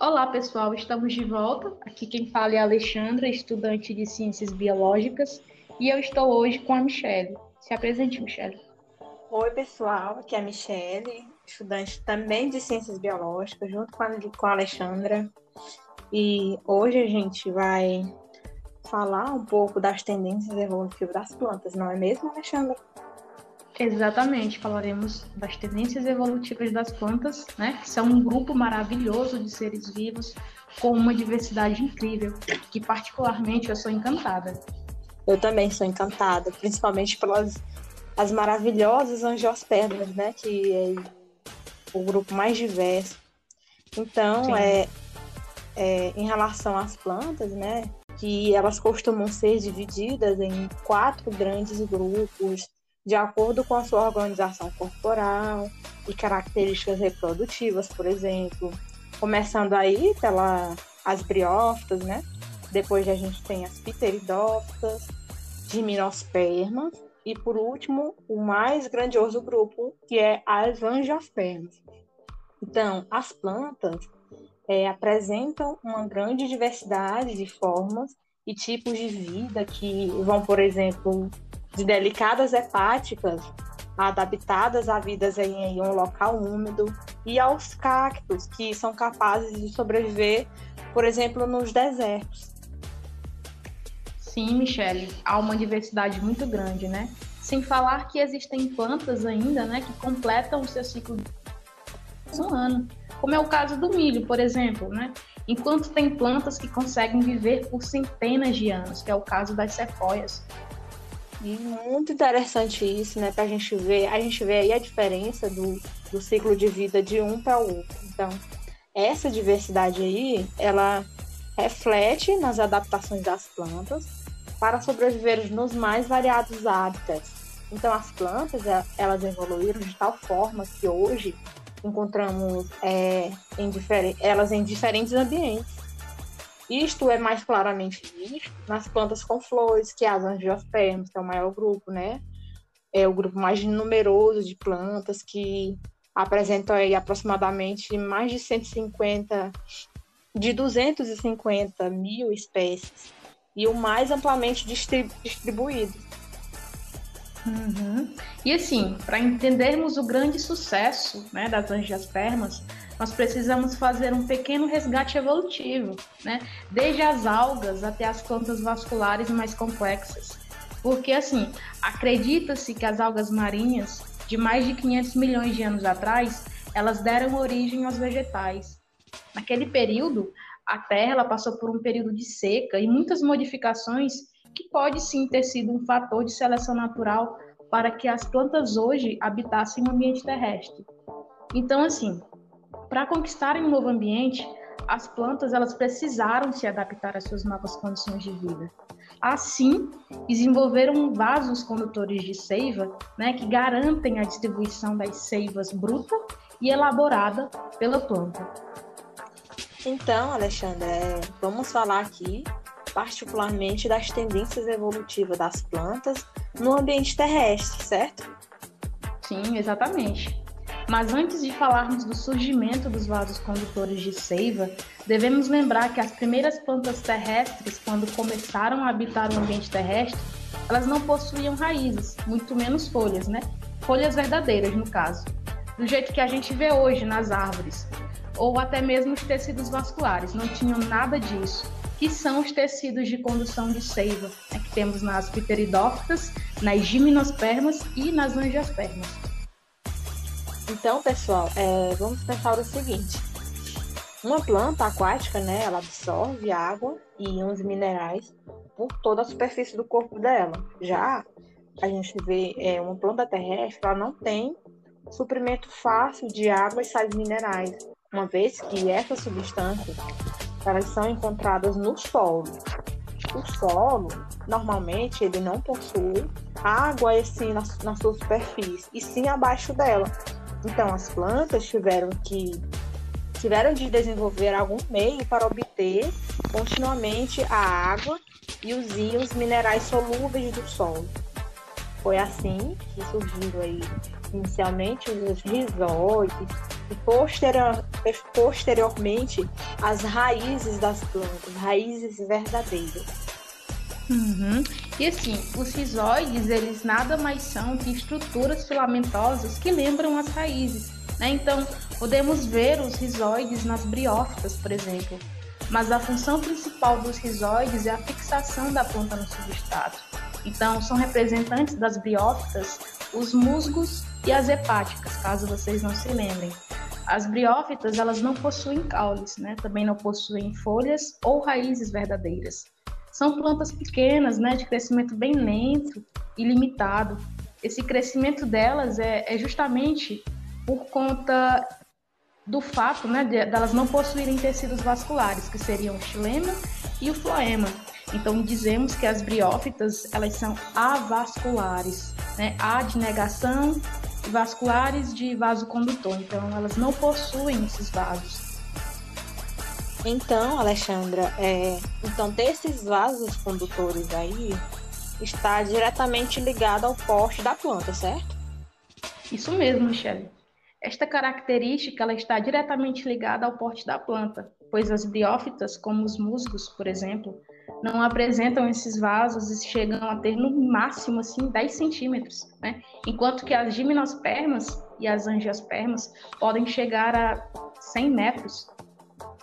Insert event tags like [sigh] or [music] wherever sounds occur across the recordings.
Olá, pessoal, estamos de volta. Aqui quem fala é a Alexandra, estudante de Ciências Biológicas, e eu estou hoje com a Michelle. Se apresente, Michelle. Oi, pessoal, aqui é a Michelle, estudante também de Ciências Biológicas, junto com a, com a Alexandra. E hoje a gente vai falar um pouco das tendências evolutivas das plantas, não é mesmo, Alexandra? Exatamente, falaremos das tendências evolutivas das plantas, né, que são um grupo maravilhoso de seres vivos com uma diversidade incrível, que particularmente eu sou encantada. Eu também sou encantada, principalmente pelas as maravilhosas angiospermas, né, que é o grupo mais diverso. Então, é, é, em relação às plantas, né, que elas costumam ser divididas em quatro grandes grupos, de acordo com a sua organização corporal e características reprodutivas, por exemplo. Começando aí pela as briófitas, né? Depois a gente tem as pteridófitas, gimnospermas e por último, o mais grandioso grupo, que é as angiospermas. Então, as plantas é, apresentam uma grande diversidade de formas e tipos de vida que vão, por exemplo, de delicadas hepáticas adaptadas a vidas em um local úmido e aos cactos que são capazes de sobreviver, por exemplo, nos desertos. Sim, Michele, há uma diversidade muito grande, né? Sem falar que existem plantas ainda, né, que completam o seu ciclo de um ano, como é o caso do milho, por exemplo, né? Enquanto tem plantas que conseguem viver por centenas de anos, que é o caso das sequoias, muito interessante isso, né? Para a gente ver, a gente vê aí a diferença do, do ciclo de vida de um para o outro. Então, essa diversidade aí, ela reflete nas adaptações das plantas para sobreviver nos mais variados hábitats. Então, as plantas, elas evoluíram de tal forma que hoje encontramos é, em elas em diferentes ambientes. Isto é mais claramente visto nas plantas com flores, que é as angiospermas, que é o maior grupo, né? É o grupo mais numeroso de plantas que apresentam aí aproximadamente mais de 150, de 250 mil espécies e o mais amplamente distribuído. Uhum. E assim, para entendermos o grande sucesso né, das angiospermas, nós precisamos fazer um pequeno resgate evolutivo, né? Desde as algas até as plantas vasculares mais complexas. Porque, assim, acredita-se que as algas marinhas, de mais de 500 milhões de anos atrás, elas deram origem aos vegetais. Naquele período, a Terra passou por um período de seca e muitas modificações que pode sim ter sido um fator de seleção natural para que as plantas hoje habitassem o ambiente terrestre. Então, assim, para conquistarem um novo ambiente, as plantas elas precisaram se adaptar às suas novas condições de vida. Assim, desenvolveram vasos condutores de seiva, né, que garantem a distribuição das seivas bruta e elaborada pela planta. Então, Alexandre, é, vamos falar aqui particularmente das tendências evolutivas das plantas no ambiente terrestre, certo? Sim, exatamente. Mas antes de falarmos do surgimento dos vasos condutores de seiva, devemos lembrar que as primeiras plantas terrestres, quando começaram a habitar o ambiente terrestre, elas não possuíam raízes, muito menos folhas, né? Folhas verdadeiras, no caso. Do jeito que a gente vê hoje nas árvores, ou até mesmo os tecidos vasculares, não tinham nada disso, que são os tecidos de condução de seiva, né, que temos nas pteridófitas, nas gimnospermas e nas angiospermas. Então, pessoal, é, vamos pensar o seguinte: uma planta aquática, né, ela absorve água e íons minerais por toda a superfície do corpo dela. Já a gente vê é, uma planta terrestre, ela não tem suprimento fácil de água e sais minerais, uma vez que essas substâncias elas são encontradas no solo. O solo, normalmente, ele não possui água assim na, na sua superfície, e sim abaixo dela. Então, as plantas tiveram que tiveram de desenvolver algum meio para obter continuamente a água e os íons minerais solúveis do solo. Foi assim que surgiram aí inicialmente os rizóides e posterior, posteriormente as raízes das plantas, raízes verdadeiras. Uhum. E assim, os rizóides, eles nada mais são que estruturas filamentosas que lembram as raízes. Né? Então, podemos ver os rizóides nas briófitas, por exemplo. Mas a função principal dos rizóides é a fixação da planta no substrato. Então, são representantes das briófitas os musgos e as hepáticas, caso vocês não se lembrem. As briófitas, elas não possuem caules, né? Também não possuem folhas ou raízes verdadeiras. São plantas pequenas, né, de crescimento bem lento e limitado. Esse crescimento delas é, é justamente por conta do fato, né, de, delas não possuírem tecidos vasculares, que seriam o xilema e o floema. Então dizemos que as briófitas elas são avasculares, né? A de negação vasculares de vaso condutor. Então elas não possuem esses vasos. Então, Alexandra, é... então ter esses vasos condutores aí está diretamente ligado ao porte da planta, certo? Isso mesmo, Michele. Esta característica ela está diretamente ligada ao porte da planta, pois as briófitas, como os musgos, por exemplo, não apresentam esses vasos e chegam a ter no máximo assim 10 centímetros, né? Enquanto que as gimnospermas e as angiospermas podem chegar a 100 metros.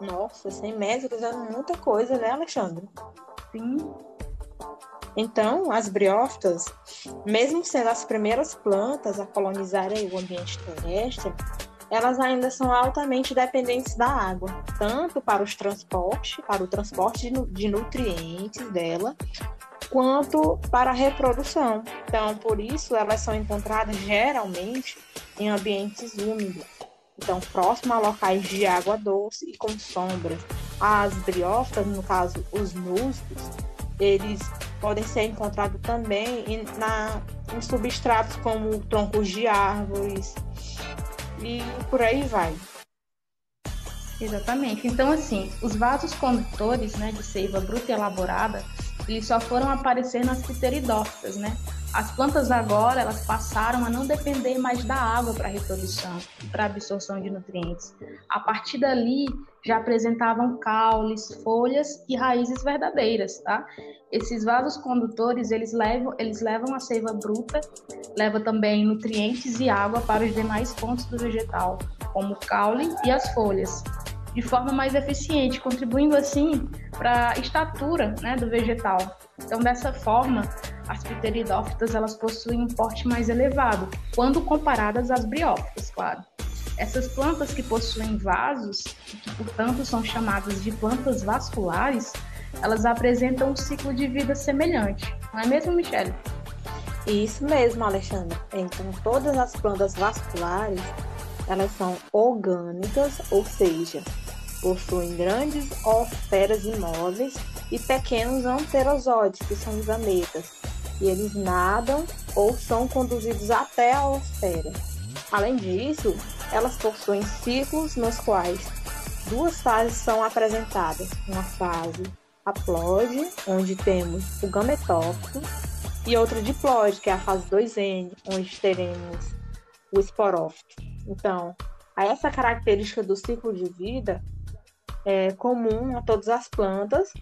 Nossa, 100 metros é muita coisa, né, Alexandre? Sim. Então, as briófitas, mesmo sendo as primeiras plantas a colonizarem o ambiente terrestre, elas ainda são altamente dependentes da água, tanto para os transportes, para o transporte de nutrientes dela, quanto para a reprodução. Então, por isso, elas são encontradas geralmente em ambientes úmidos, então próximo a locais de água doce e com sombras. As briófitas, no caso os musgos, eles podem ser encontrados também em, na, em substratos como troncos de árvores, e por aí vai. Exatamente. Então, assim, os vasos condutores né, de seiva bruta e elaborada, eles só foram aparecer nas pteridófitas, né? As plantas agora, elas passaram a não depender mais da água para reprodução para absorção de nutrientes. A partir dali, já apresentavam caules, folhas e raízes verdadeiras, tá? Esses vasos condutores, eles levam, eles levam a seiva bruta, leva também nutrientes e água para os demais pontos do vegetal, como o caule e as folhas, de forma mais eficiente, contribuindo assim para a estatura né, do vegetal. Então, dessa forma, as pteridófitas elas possuem um porte mais elevado, quando comparadas às briófitas, claro. Essas plantas que possuem vasos, que portanto são chamadas de plantas vasculares, elas apresentam um ciclo de vida semelhante, não é mesmo, Michele? Isso mesmo, Alexandre. Então, todas as plantas vasculares, elas são orgânicas, ou seja, possuem grandes osferas imóveis e pequenos anterosóides, que são gametas, e eles nadam ou são conduzidos até a osfera. Além disso, elas possuem ciclos nos quais duas fases são apresentadas. Uma fase haploide, onde temos o gametófito, e outra diploide, que é a fase 2N, onde teremos o esporófito. Então, a essa característica do ciclo de vida é comum a todas as plantas,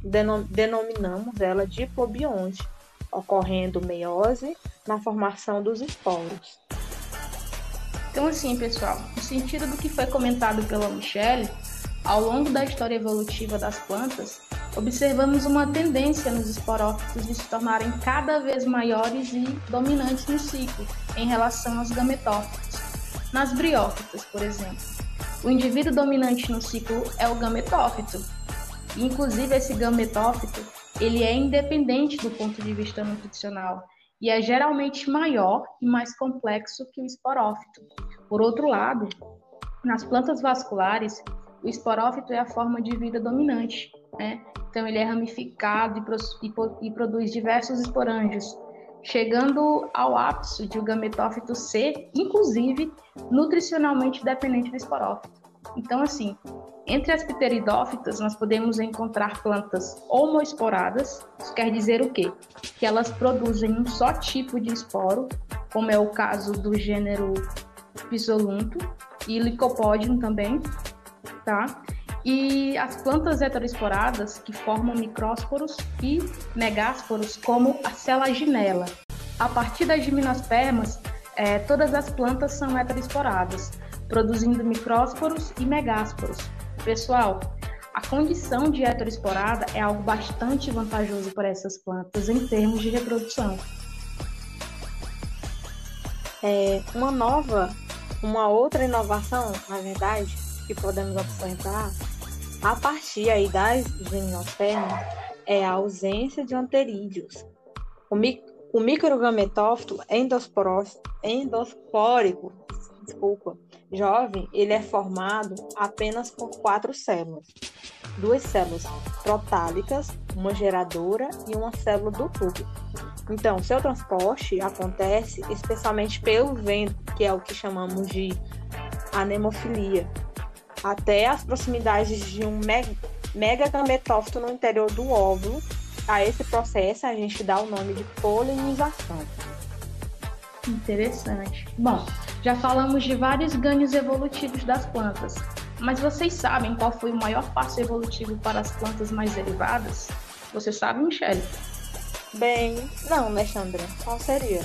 denominamos ela de diplobionte, ocorrendo meiose na formação dos esporos. Então, assim, pessoal, no sentido do que foi comentado pela Michelle, ao longo da história evolutiva das plantas, observamos uma tendência nos esporófitos de se tornarem cada vez maiores e dominantes no ciclo, em relação aos gametófitos. Nas briófitas, por exemplo, o indivíduo dominante no ciclo é o gametófito. Inclusive, esse gametófito ele é independente do ponto de vista nutricional e é geralmente maior e mais complexo que o esporófito. Por outro lado, nas plantas vasculares, o esporófito é a forma de vida dominante, né? Então ele é ramificado e, e, e produz diversos esporângios, chegando ao ápice de o gametófito ser, inclusive, nutricionalmente dependente do esporófito. Então, assim, entre as pteridófitas, nós podemos encontrar plantas homoesporadas. Isso quer dizer o quê? Que elas produzem um só tipo de esporo, como é o caso do gênero Pisolunto e Lycopodium também. tá? E as plantas heteroesporadas que formam micrósporos e megásporos, como a selaginela. A partir das gimnospermas, é, todas as plantas são heteroesporadas, produzindo micrósporos e megásporos. Pessoal, a condição de heteroesporada é algo bastante vantajoso para essas plantas em termos de reprodução. É, uma nova, uma outra inovação, na verdade, que podemos observar a partir aí das gimnospermas é a ausência de anterídeos. O, mi, o microgametófito desculpa, jovem, ele é formado apenas por quatro células. Duas células protálicas, uma geradora e uma célula do tubo. Então, seu transporte acontece especialmente pelo vento, que é o que chamamos de anemofilia, até as proximidades de um megagametófito no interior do óvulo. A esse processo a gente dá o nome de polinização. Interessante. Bom, já falamos de vários ganhos evolutivos das plantas, mas vocês sabem qual foi o maior passo evolutivo para as plantas mais elevadas? Você sabe, Michelle? Bem, não, Alexandra. Qual seria?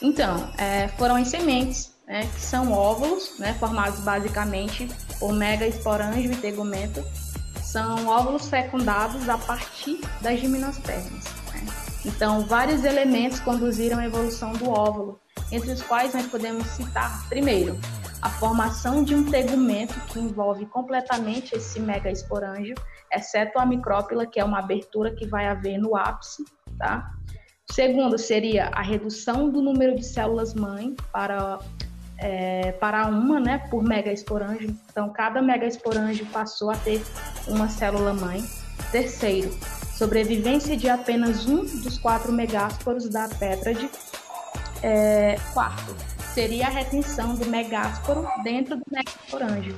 Então, é, foram as sementes, né, que são óvulos, né, formados basicamente por megaesporângio e tegumento. São óvulos fecundados a partir das gimnospermas. Né? Então, vários elementos conduziram a evolução do óvulo, entre os quais nós podemos citar, primeiro, a formação de um tegumento que envolve completamente esse megaesporângio, exceto a micrópila, que é uma abertura que vai haver no ápice, tá? Segundo, seria a redução do número de células-mãe para, é, para uma, né, por megaesporângio. Então, cada megaesporângio passou a ter uma célula-mãe. Terceiro, sobrevivência de apenas um dos quatro megásporos da tétrade é, quarto, seria a retenção do megásporo dentro do megasporângio.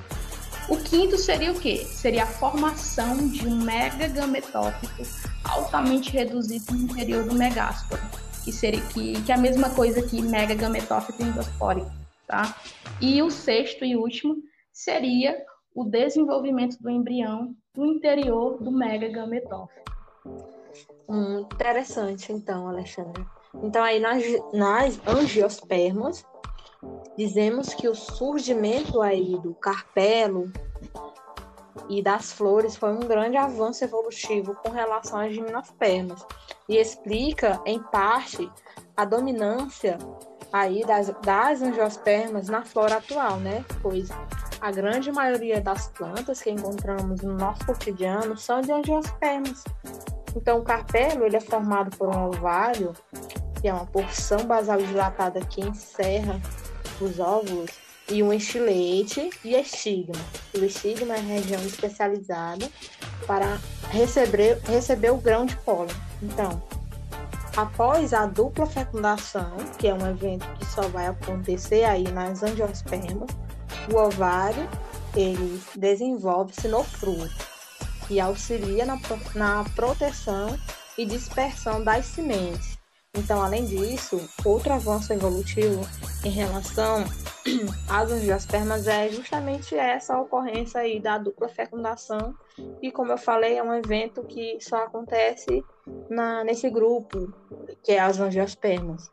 O quinto seria o quê? Seria a formação de um megagametófito altamente reduzido no interior do megásporo, que seria que, que é a mesma coisa que megagametófito endospórico, tá? E o sexto e último seria o desenvolvimento do embrião no interior do megagametófito. Hum, interessante, então, Alexandre. Então, aí nas, nas angiospermas, dizemos que o surgimento aí do carpelo e das flores foi um grande avanço evolutivo com relação às gimnospermas e explica, em parte, a dominância aí das, das angiospermas na flora atual, né? Pois a grande maioria das plantas que encontramos no nosso cotidiano são de angiospermas. Então, o carpelo ele é formado por um ovário, que é uma porção basal dilatada que encerra os óvulos, e um estilete e estigma. O estigma é a região especializada para receber, receber o grão de pólen. Então, após a dupla fecundação, que é um evento que só vai acontecer aí nas angiospermas, o ovário ele desenvolve-se no fruto e auxilia na, na proteção e dispersão das sementes. Então, além disso, outro avanço evolutivo em relação [clears throat] às angiospermas é justamente essa ocorrência aí da dupla fecundação, e como eu falei, é um evento que só acontece na, nesse grupo, que é as angiospermas.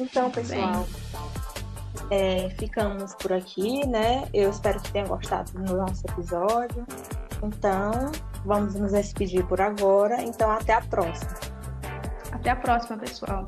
Então, pessoal, é, ficamos por aqui, né? Eu espero que tenham gostado do nosso episódio. Então, vamos nos despedir por agora. Então, até a próxima. Até a próxima, pessoal.